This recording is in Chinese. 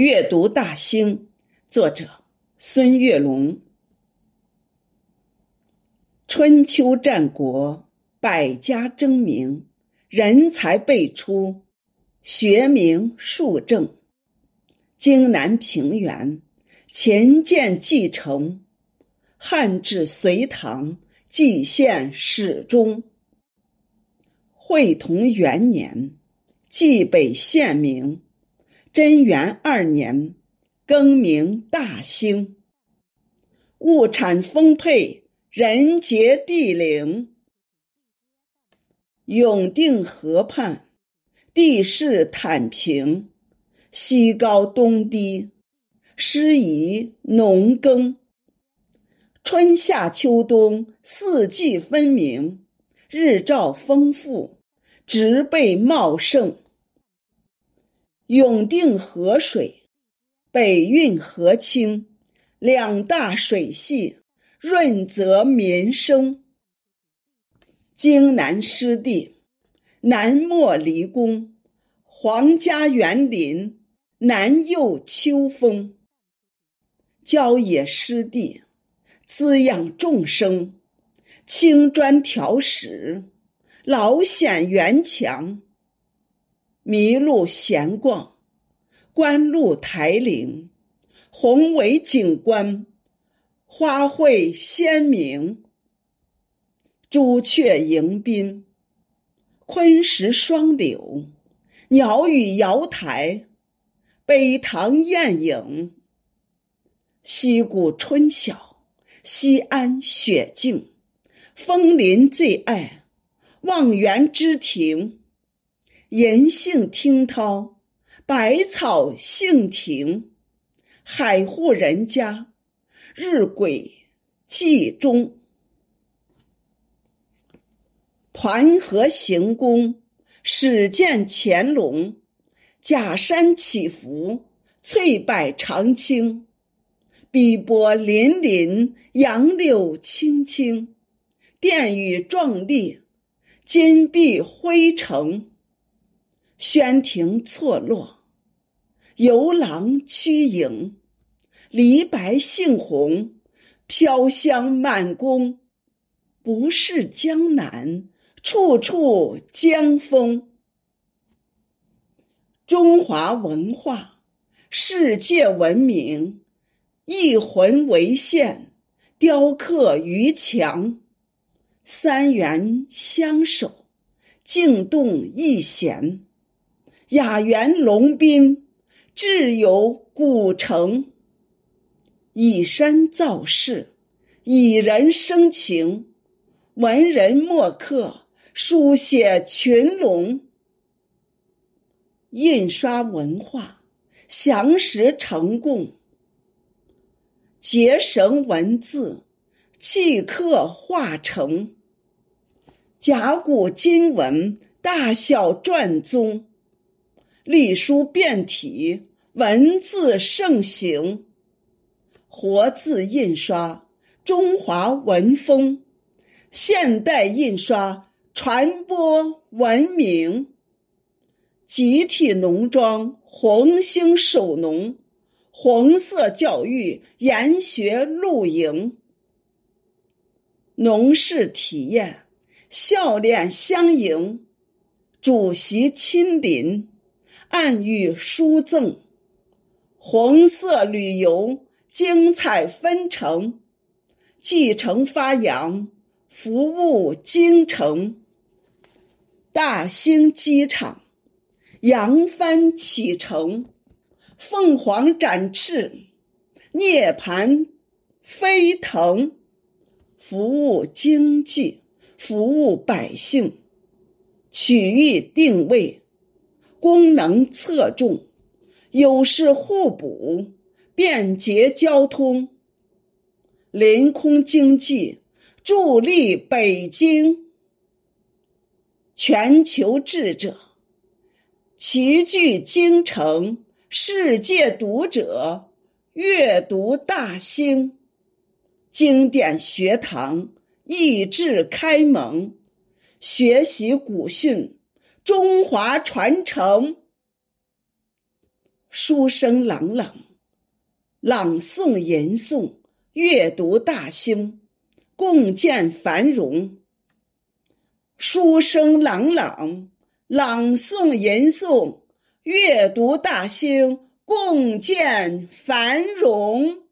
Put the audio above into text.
阅读大兴，作者孙月龙。春秋战国，百家争鸣，人才辈出，学名数正。荆南平原，秦建继承，汉至隋唐，蓟县始终。会同元年，蓟北县名。贞元二年，更名大兴。物产丰沛，人杰地灵。永定河畔，地势坦平，西高东低，适宜农耕。春夏秋冬四季分明，日照丰富，植被茂盛。永定河水，北运河清，两大水系，润泽民生。荆南湿地，南没离宫，皇家园林，南佑秋风。郊野湿地，滋养众生，青砖条石，老显园墙。麋鹿闲逛，观鹿台岭，宏伟景观，花卉鲜明。朱雀迎宾，昆石双柳，鸟语瑶台，北塘艳影。西谷春晓，西安雪静，枫林最爱，望园之庭。银杏听涛，百草杏庭，海户人家，日晷记中。团河行宫，始见乾隆。假山起伏，翠柏长青。碧波粼粼，杨柳青青。殿宇壮丽，金碧辉城。轩庭错落，游廊曲影，梨白杏红，飘香满宫。不是江南，处处江风。中华文化，世界闻名，一魂为线，雕刻于墙。三元相守，静动一弦。雅园龙宾，志游古城。以山造势，以人生情。文人墨客书写群龙。印刷文化，详实成贡。结绳文字，契刻化成。甲骨金文，大小篆宗。隶书变体，文字盛行；活字印刷，中华文风；现代印刷，传播文明。集体农庄，红星守农；红色教育，研学露营。农事体验，笑脸相迎；主席亲临。暗语书赠，红色旅游精彩纷呈，继承发扬，服务京城。大兴机场，扬帆启程，凤凰展翅，涅槃飞腾，服务经济，服务百姓，区域定位。功能侧重，优势互补，便捷交通，临空经济助力北京。全球智者齐聚京城，世界读者阅读大兴，经典学堂益智开蒙，学习古训。中华传承，书。声朗朗，朗诵吟诵，阅读大兴，共建繁荣。书声朗朗，朗诵吟诵，阅读大兴，共建繁荣。